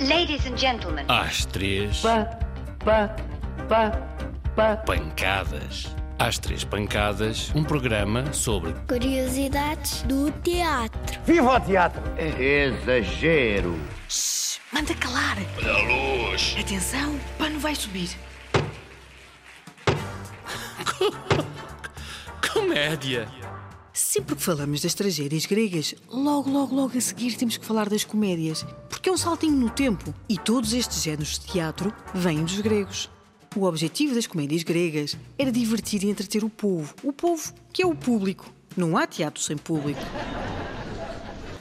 Ladies and gentlemen. Às três, Pá, pá, pá, pá. pancadas. Às três pancadas, um programa sobre Curiosidades do teatro. Viva o teatro! Exagero. Manda calar. Olha a luz. Atenção, o pano vai subir. comédia. Sempre que falamos das tragédias gregas, logo, logo, logo a seguir temos que falar das comédias. Porque é um saltinho no tempo. E todos estes géneros de teatro vêm dos gregos. O objetivo das comédias gregas era divertir e entreter o povo. O povo, que é o público. Não há teatro sem público.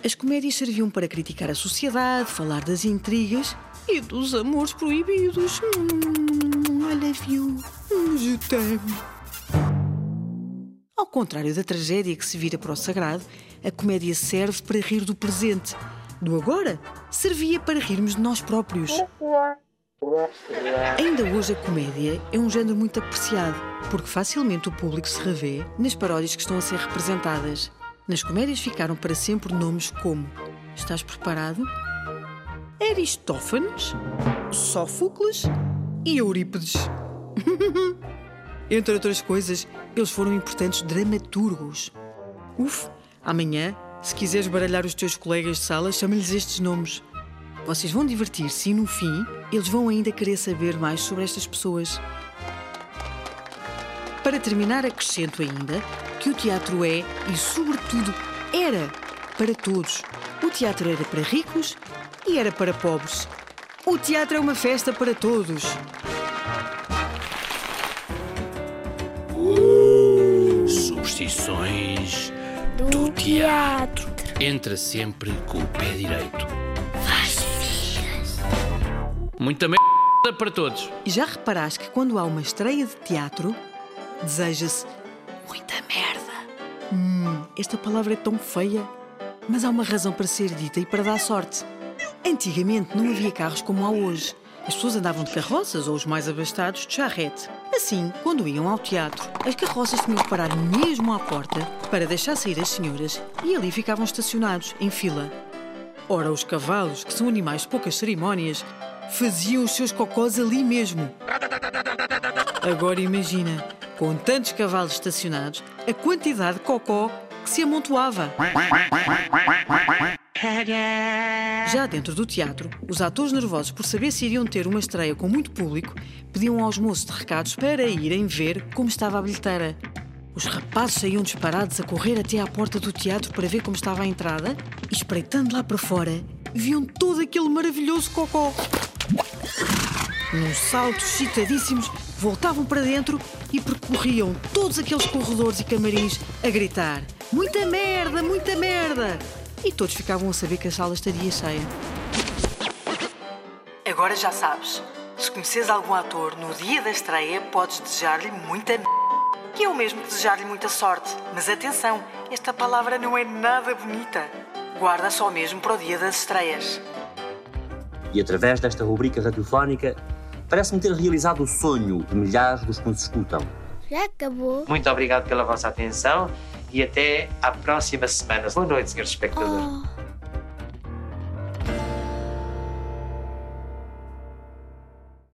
As comédias serviam para criticar a sociedade, falar das intrigas e dos amores proibidos. Hum, I love you. Hum. Ao contrário da tragédia que se vira para o sagrado, a comédia serve para rir do presente. Do agora, servia para rirmos de nós próprios. Ainda hoje a comédia é um género muito apreciado, porque facilmente o público se revê nas paródias que estão a ser representadas. Nas comédias ficaram para sempre nomes como Estás preparado? Aristófanes, Sófocles e Eurípides. Entre outras coisas, eles foram importantes dramaturgos. Uf, amanhã, se quiseres baralhar os teus colegas de sala, chama-lhes estes nomes. Vocês vão divertir-se e, no fim, eles vão ainda querer saber mais sobre estas pessoas. Para terminar, acrescento ainda que o teatro é, e sobretudo era, para todos. O teatro era para ricos e era para pobres. O teatro é uma festa para todos. Superstições do teatro. Entra sempre com o pé direito. Muita merda para todos. E já reparaste que quando há uma estreia de teatro, deseja-se muita merda. Hum, esta palavra é tão feia. Mas há uma razão para ser dita e para dar sorte. Antigamente não havia carros como há hoje. As pessoas andavam de carroças ou os mais abastados de charrete. Assim, quando iam ao teatro, as carroças tinham que parar mesmo à porta para deixar sair as senhoras e ali ficavam estacionados, em fila. Ora, os cavalos, que são animais de poucas cerimónias, faziam os seus cocós ali mesmo. Agora imagina, com tantos cavalos estacionados, a quantidade de cocó que se amontoava. Já dentro do teatro, os atores nervosos por saber se iriam ter uma estreia com muito público, pediam aos moços de recados para irem ver como estava a bilheteira. Os rapazes saíam disparados a correr até à porta do teatro para ver como estava a entrada e, espreitando lá para fora, viam todo aquele maravilhoso cocó. Num salto, excitadíssimos, voltavam para dentro e percorriam todos aqueles corredores e camarins a gritar: Muita merda, muita merda! E todos ficavam a saber que a sala estaria cheia. Agora já sabes. Se conheces algum ator no dia da estreia, podes desejar-lhe muita merda. Que é o mesmo que desejar-lhe muita sorte. Mas atenção, esta palavra não é nada bonita. Guarda só mesmo para o dia das estreias. E através desta rubrica radiofónica, parece-me ter realizado o sonho de milhares dos que nos escutam. Já acabou? Muito obrigado pela vossa atenção e até à próxima semana. Boa noite, senhores espectadores. Oh.